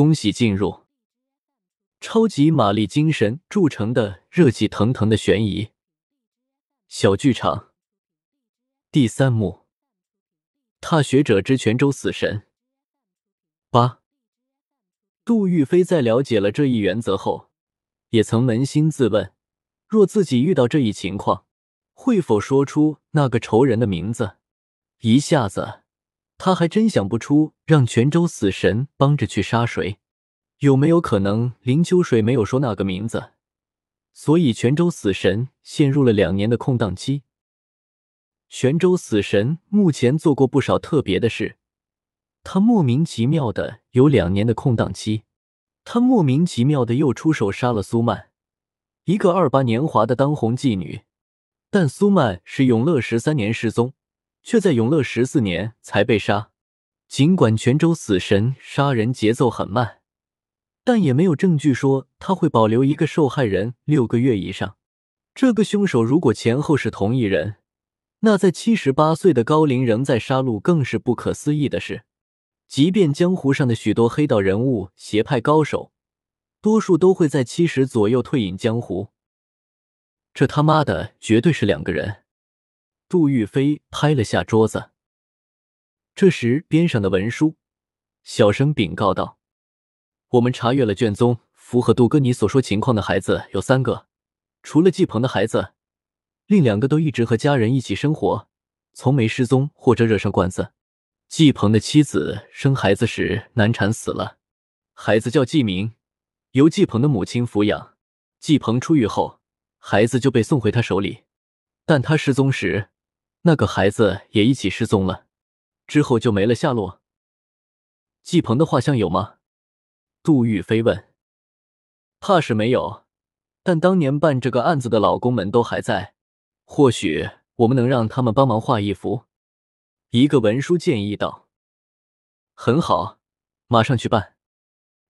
恭喜进入。超级玛丽精神铸成的热气腾腾的悬疑。小剧场。第三幕：踏雪者之泉州死神。八。杜玉飞在了解了这一原则后，也曾扪心自问：若自己遇到这一情况，会否说出那个仇人的名字？一下子，他还真想不出让泉州死神帮着去杀谁。有没有可能林秋水没有说那个名字，所以泉州死神陷入了两年的空档期？泉州死神目前做过不少特别的事，他莫名其妙的有两年的空档期，他莫名其妙的又出手杀了苏曼，一个二八年华的当红妓女。但苏曼是永乐十三年失踪，却在永乐十四年才被杀。尽管泉州死神杀人节奏很慢。但也没有证据说他会保留一个受害人六个月以上。这个凶手如果前后是同一人，那在七十八岁的高龄仍在杀戮，更是不可思议的事。即便江湖上的许多黑道人物、邪派高手，多数都会在七十左右退隐江湖。这他妈的绝对是两个人！杜玉飞拍了下桌子。这时，边上的文书小声禀告道。我们查阅了卷宗，符合杜哥你所说情况的孩子有三个，除了季鹏的孩子，另两个都一直和家人一起生活，从没失踪或者惹上官司。季鹏的妻子生孩子时难产死了，孩子叫季明，由季鹏的母亲抚养。季鹏出狱后，孩子就被送回他手里，但他失踪时，那个孩子也一起失踪了，之后就没了下落。季鹏的画像有吗？杜玉飞问：“怕是没有，但当年办这个案子的老公们都还在，或许我们能让他们帮忙画一幅。”一个文书建议道：“很好，马上去办。”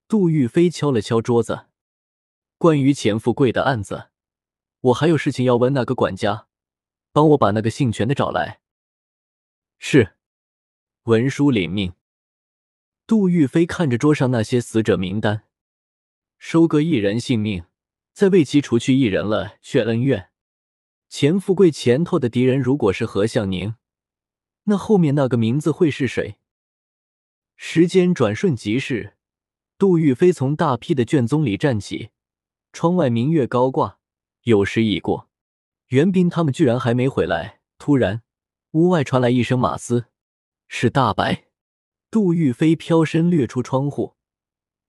杜玉飞敲了敲桌子：“关于钱富贵的案子，我还有事情要问那个管家，帮我把那个姓权的找来。”是，文书领命。杜玉飞看着桌上那些死者名单，收割一人性命，再为其除去一人了却恩怨。钱富贵前头的敌人如果是何向宁，那后面那个名字会是谁？时间转瞬即逝，杜玉飞从大批的卷宗里站起，窗外明月高挂，有时已过。袁斌他们居然还没回来，突然，屋外传来一声马嘶，是大白。杜玉飞飘身掠出窗户，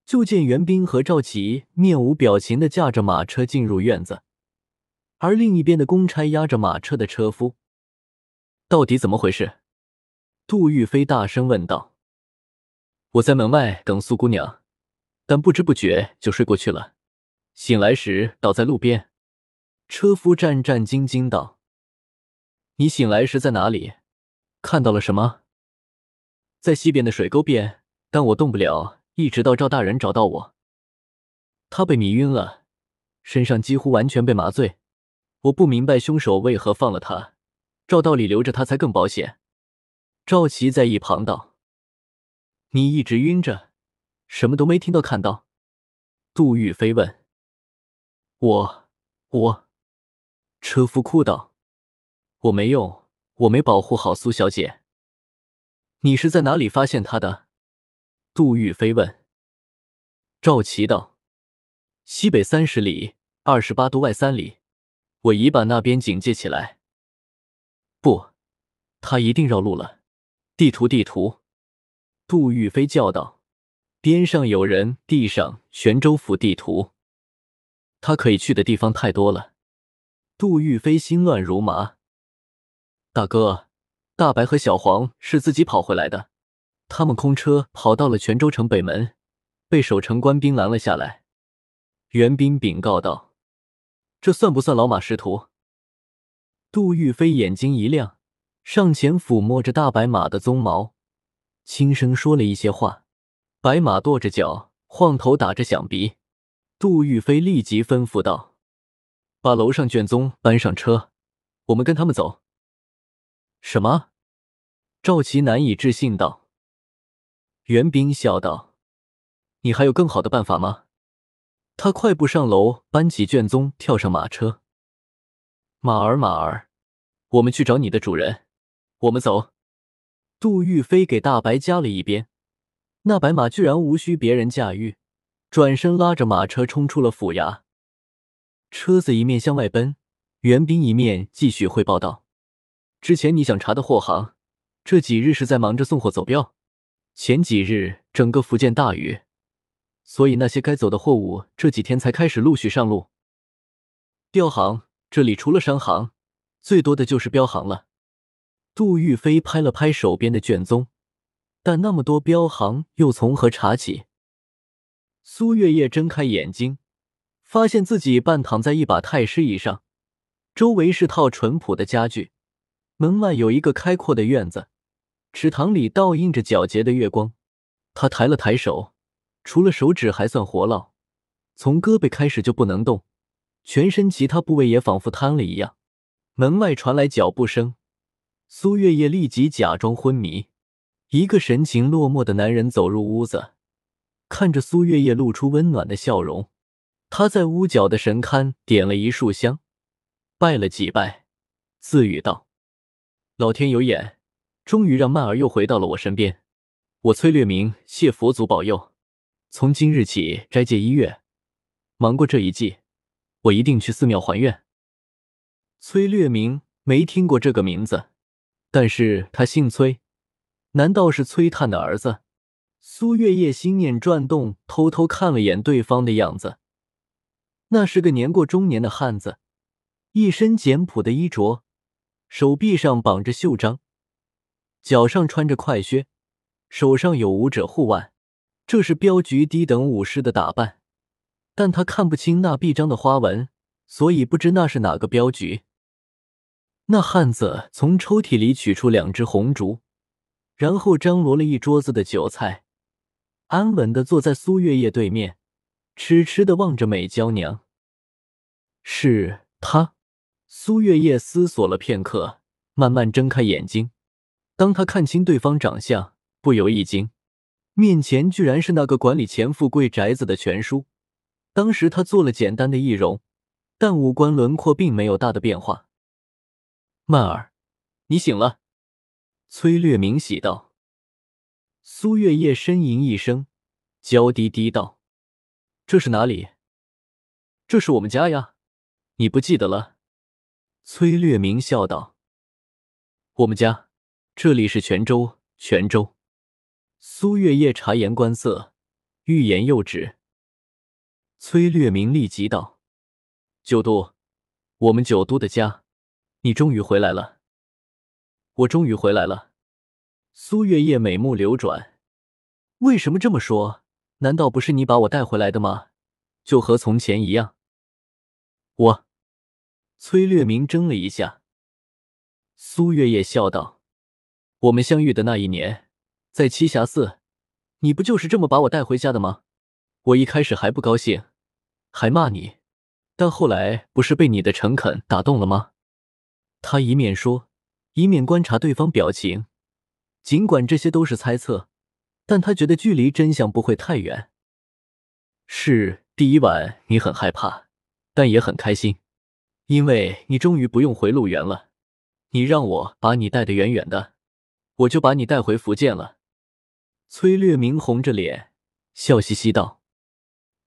就见袁斌和赵琪面无表情的驾着马车进入院子，而另一边的公差押着马车的车夫，到底怎么回事？杜玉飞大声问道：“我在门外等苏姑娘，但不知不觉就睡过去了，醒来时倒在路边。”车夫战战兢兢道：“你醒来时在哪里？看到了什么？”在西边的水沟边，但我动不了，一直到赵大人找到我。他被迷晕了，身上几乎完全被麻醉。我不明白凶手为何放了他，照道理留着他才更保险。赵琪在一旁道：“你一直晕着，什么都没听到看到。”杜玉飞问：“我我。”车夫哭道：“我没用，我没保护好苏小姐。”你是在哪里发现他的？杜玉飞问。赵琪道：“西北三十里，二十八度外三里，我已把那边警戒起来。”不，他一定绕路了。地图，地图！杜玉飞叫道。边上有人递上泉州府地图。他可以去的地方太多了。杜玉飞心乱如麻。大哥。大白和小黄是自己跑回来的，他们空车跑到了泉州城北门，被守城官兵拦了下来。袁斌禀告道：“这算不算老马识途？”杜玉飞眼睛一亮，上前抚摸着大白马的鬃毛，轻声说了一些话。白马跺着脚，晃头打着响鼻。杜玉飞立即吩咐道：“把楼上卷宗搬上车，我们跟他们走。”什么？赵奇难以置信道：“袁冰笑道，你还有更好的办法吗？他快步上楼，搬起卷宗，跳上马车。马儿，马儿，我们去找你的主人。我们走。杜玉飞给大白加了一鞭，那白马居然无需别人驾驭，转身拉着马车冲出了府衙。车子一面向外奔，袁斌一面继续汇报道：“之前你想查的货行，这几日是在忙着送货走镖。前几日整个福建大雨。”所以那些该走的货物这几天才开始陆续上路。镖行这里除了商行，最多的就是镖行了。杜玉飞拍了拍手边的卷宗，但那么多镖行又从何查起？苏月夜睁开眼睛，发现自己半躺在一把太师椅上，周围是套淳朴的家具，门外有一个开阔的院子，池塘里倒映着皎洁的月光。他抬了抬手。除了手指还算活络，从胳膊开始就不能动，全身其他部位也仿佛瘫了一样。门外传来脚步声，苏月夜立即假装昏迷。一个神情落寞的男人走入屋子，看着苏月夜，露出温暖的笑容。他在屋角的神龛点了一束香，拜了几拜，自语道：“老天有眼，终于让曼儿又回到了我身边。我崔略明谢佛祖保佑。”从今日起斋戒一月，忙过这一季，我一定去寺庙还愿。崔略明没听过这个名字，但是他姓崔，难道是崔探的儿子？苏月夜心念转动，偷偷看了眼对方的样子，那是个年过中年的汉子，一身简朴的衣着，手臂上绑着袖章，脚上穿着快靴，手上有武者护腕。这是镖局低等武士的打扮，但他看不清那臂章的花纹，所以不知那是哪个镖局。那汉子从抽屉里取出两只红烛，然后张罗了一桌子的酒菜，安稳的坐在苏月夜对面，痴痴的望着美娇娘。是他。苏月夜思索了片刻，慢慢睁开眼睛。当他看清对方长相，不由一惊。面前居然是那个管理钱富贵宅子的全叔。当时他做了简单的易容，但五官轮廓并没有大的变化。曼儿，你醒了。崔略明喜道。苏月夜呻吟一声，娇滴滴道：“这是哪里？这是我们家呀，你不记得了？”崔略明笑道：“我们家，这里是泉州，泉州。”苏月夜察言观色，欲言又止。崔略明立即道：“九都，我们九都的家，你终于回来了。我终于回来了。”苏月夜美目流转，为什么这么说？难道不是你把我带回来的吗？就和从前一样。我，崔略明怔了一下。苏月夜笑道：“我们相遇的那一年。”在栖霞寺，你不就是这么把我带回家的吗？我一开始还不高兴，还骂你，但后来不是被你的诚恳打动了吗？他一面说，一面观察对方表情。尽管这些都是猜测，但他觉得距离真相不会太远。是第一晚，你很害怕，但也很开心，因为你终于不用回路园了。你让我把你带得远远的，我就把你带回福建了。崔略明红着脸，笑嘻嘻道：“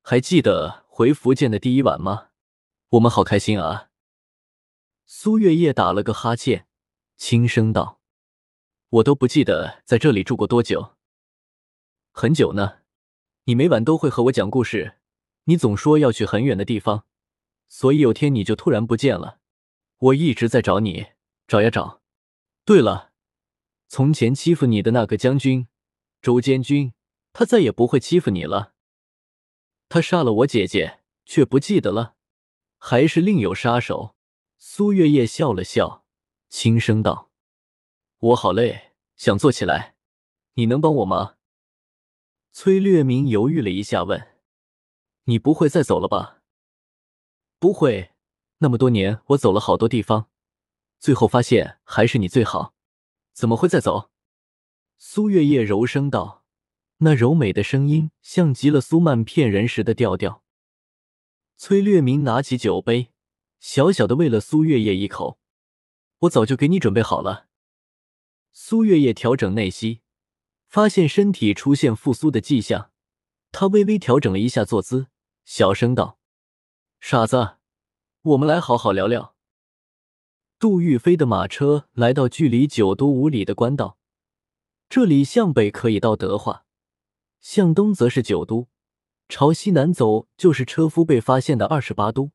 还记得回福建的第一晚吗？我们好开心啊！”苏月夜打了个哈欠，轻声道：“我都不记得在这里住过多久。很久呢。你每晚都会和我讲故事，你总说要去很远的地方，所以有天你就突然不见了。我一直在找你，找呀找。对了，从前欺负你的那个将军。”周监军，他再也不会欺负你了。他杀了我姐姐，却不记得了，还是另有杀手？苏月夜笑了笑，轻声道：“我好累，想坐起来，你能帮我吗？”崔略明犹豫了一下，问：“你不会再走了吧？”“不会，那么多年，我走了好多地方，最后发现还是你最好，怎么会再走？”苏月夜柔声道：“那柔美的声音像极了苏曼骗人时的调调。崔略明拿起酒杯，小小的喂了苏月夜一口。我早就给你准备好了。苏月夜调整内息，发现身体出现复苏的迹象，他微微调整了一下坐姿，小声道：“傻子，我们来好好聊聊。”杜玉飞的马车来到距离九都五里的官道，这里向北可以到德化，向东则是九都，朝西南走就是车夫被发现的二十八都。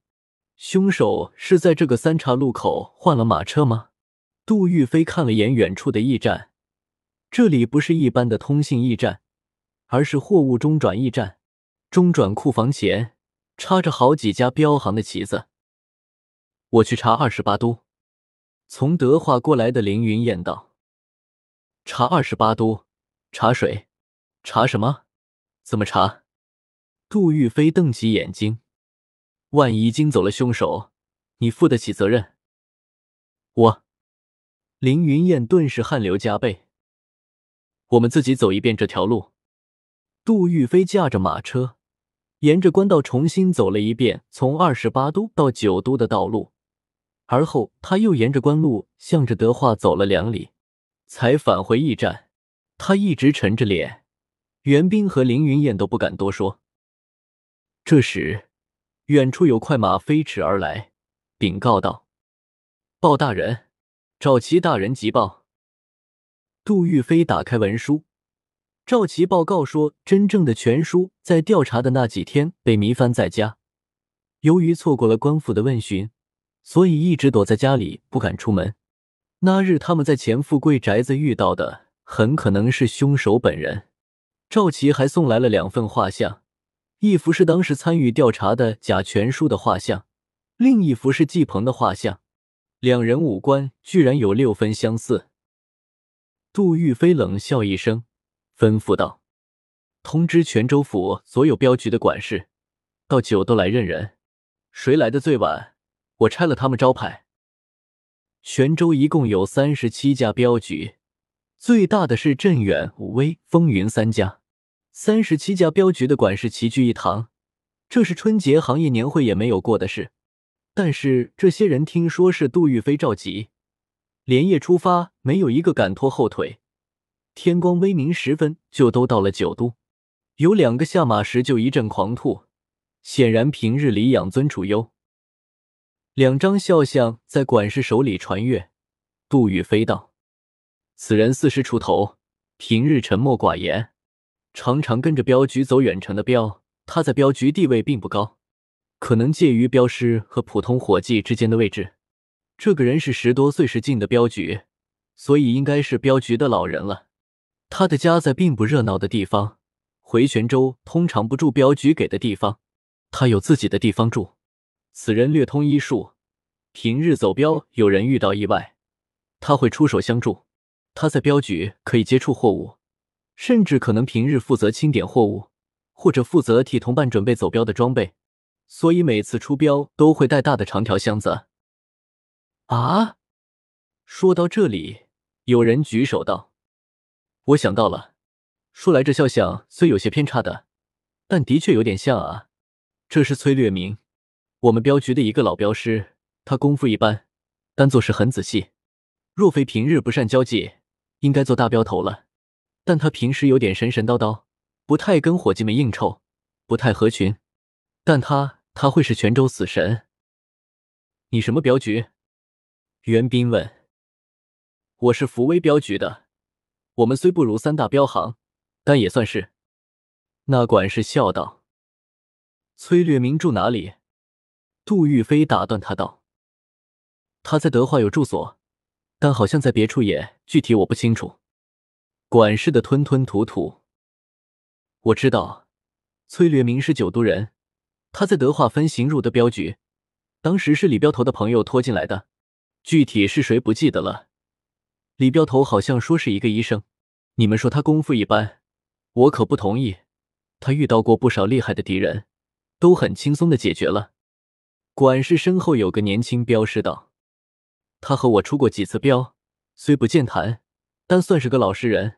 凶手是在这个三岔路口换了马车吗？杜玉飞看了眼远处的驿站，这里不是一般的通信驿站，而是货物中转驿站。中转库房前插着好几家标行的旗子。我去查二十八都。从德化过来的凌云燕道：“查二十八都，查水，查什么？怎么查？”杜玉飞瞪起眼睛。万一惊走了凶手，你负得起责任？我，凌云燕顿时汗流浃背。我们自己走一遍这条路。杜玉飞驾着马车，沿着官道重新走了一遍从二十八都到九都的道路，而后他又沿着官路向着德化走了两里，才返回驿站。他一直沉着脸，袁斌和凌云燕都不敢多说。这时。远处有快马飞驰而来，禀告道：“报大人，赵齐大人急报。”杜玉飞打开文书，赵齐报告说，真正的全叔在调查的那几天被迷翻在家，由于错过了官府的问询，所以一直躲在家里不敢出门。那日他们在钱富贵宅子遇到的，很可能是凶手本人。赵齐还送来了两份画像。一幅是当时参与调查的贾全书的画像，另一幅是季鹏的画像，两人五官居然有六分相似。杜玉飞冷笑一声，吩咐道：“通知泉州府所有镖局的管事，到九都来认人。谁来的最晚，我拆了他们招牌。”泉州一共有三十七家镖局，最大的是镇远、武威、风云三家。三十七家镖局的管事齐聚一堂，这是春节行业年会也没有过的事。但是这些人听说是杜玉飞召集，连夜出发，没有一个敢拖后腿。天光微明时分，就都到了九都。有两个下马时就一阵狂吐，显然平日里养尊处优。两张肖像在管事手里传阅。杜宇飞道：“此人四十出头，平日沉默寡言。”常常跟着镖局走远程的镖，他在镖局地位并不高，可能介于镖师和普通伙计之间的位置。这个人是十多岁时进的镖局，所以应该是镖局的老人了。他的家在并不热闹的地方，回泉州通常不住镖局给的地方，他有自己的地方住。此人略通医术，平日走镖有人遇到意外，他会出手相助。他在镖局可以接触货物。甚至可能平日负责清点货物，或者负责替同伴准备走镖的装备，所以每次出镖都会带大的长条箱子。啊！说到这里，有人举手道：“我想到了。说来这肖像虽有些偏差的，但的确有点像啊。这是崔略明，我们镖局的一个老镖师，他功夫一般，但做事很仔细。若非平日不善交际，应该做大镖头了。”但他平时有点神神叨叨，不太跟伙计们应酬，不太合群。但他他会是泉州死神。你什么镖局？袁斌问。我是福威镖局的。我们虽不如三大镖行，但也算是。那管事笑道。崔略明住哪里？杜玉飞打断他道。他在德化有住所，但好像在别处也，具体我不清楚。管事的吞吞吐吐。我知道，崔略明是九都人，他在德化分行入的镖局，当时是李镖头的朋友拖进来的，具体是谁不记得了。李镖头好像说是一个医生。你们说他功夫一般，我可不同意。他遇到过不少厉害的敌人，都很轻松的解决了。管事身后有个年轻镖师道：“他和我出过几次镖，虽不健谈，但算是个老实人。”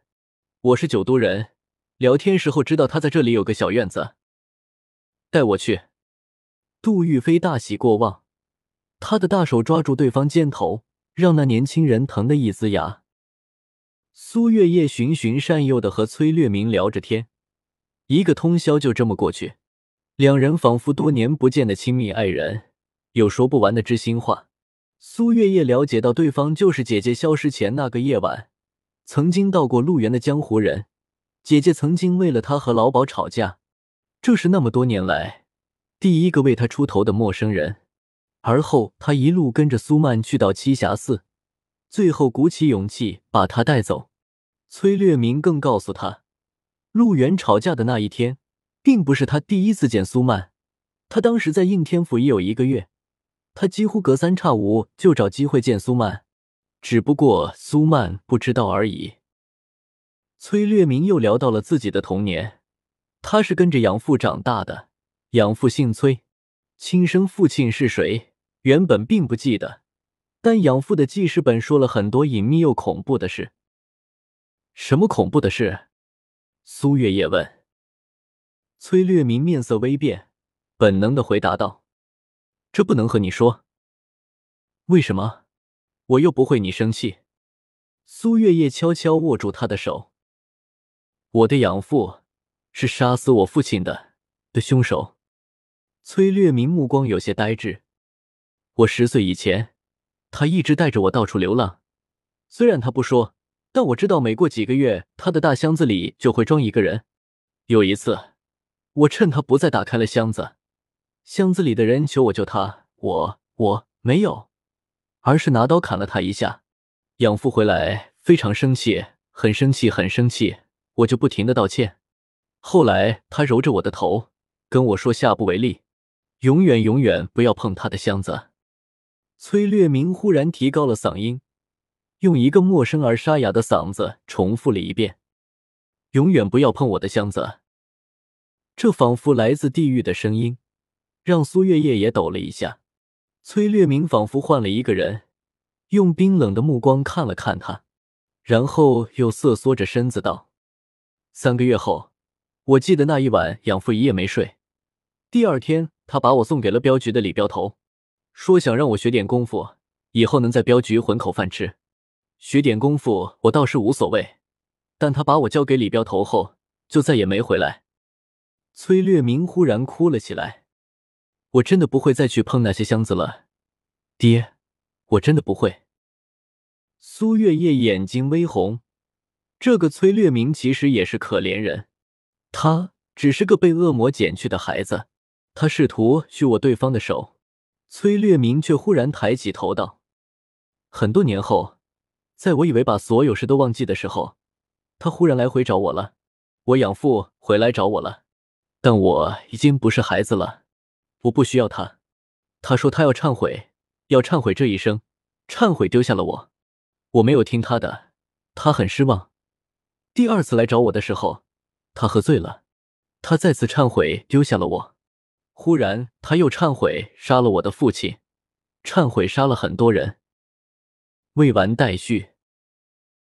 我是九都人，聊天时候知道他在这里有个小院子，带我去。杜玉飞大喜过望，他的大手抓住对方肩头，让那年轻人疼得一呲牙。苏月夜循循善诱的和崔略明聊着天，一个通宵就这么过去，两人仿佛多年不见的亲密爱人，有说不完的知心话。苏月夜了解到对方就是姐姐消失前那个夜晚曾经到过陆源的江湖人，姐姐曾经为了他和老鸨吵架，这是那么多年来第一个为他出头的陌生人。而后他一路跟着苏曼去到栖霞寺，最后鼓起勇气把她带走。崔略明更告诉他，陆源吵架的那一天，并不是他第一次见苏曼，他当时在应天府已有一个月。他几乎隔三差五就找机会见苏曼，只不过苏曼不知道而已。崔略明又聊到了自己的童年，他是跟着养父长大的，养父姓崔，亲生父亲是谁，原本并不记得，但养父的记事本说了很多隐秘又恐怖的事。什么恐怖的事？苏月夜问。崔略明面色微变，本能的回答道。这不能和你说。为什么？我又不会你生气。苏月夜悄悄握住他的手。我的养父是杀死我父亲的的凶手。崔略明目光有些呆滞。我十岁以前，他一直带着我到处流浪。虽然他不说，但我知道每过几个月，他的大箱子里就会装一个人。有一次，我趁他不在，打开了箱子。箱子里的人求我救他，我我没有，而是拿刀砍了他一下。养父回来非常生气，很生气，很生气，我就不停的道歉。后来他揉着我的头，跟我说下不为例，永远永远不要碰他的箱子。崔略明忽然提高了嗓音，用一个陌生而沙哑的嗓子重复了一遍：“永远不要碰我的箱子。”这仿佛来自地狱的声音。让苏月夜也抖了一下，崔略明仿佛换了一个人，用冰冷的目光看了看他，然后又瑟缩着身子道：“三个月后，我记得那一晚，养父一夜没睡。第二天，他把我送给了镖局的李镖头，说想让我学点功夫，以后能在镖局混口饭吃。学点功夫我倒是无所谓，但他把我交给李镖头后，就再也没回来。”崔略明忽然哭了起来。我真的不会再去碰那些箱子了，爹，我真的不会。苏月夜眼睛微红，这个崔略明其实也是可怜人，他只是个被恶魔捡去的孩子，他试图去握对方的手，崔略明却忽然抬起头道：“很多年后，在我以为把所有事都忘记的时候，他忽然来回找我了，我养父回来找我了，但我已经不是孩子了。”我不需要他，他说他要忏悔，要忏悔这一生，忏悔丢下了我。我没有听他的，他很失望。第二次来找我的时候，他喝醉了，他再次忏悔丢下了我。忽然他又忏悔杀了我的父亲，忏悔杀了很多人。未完待续。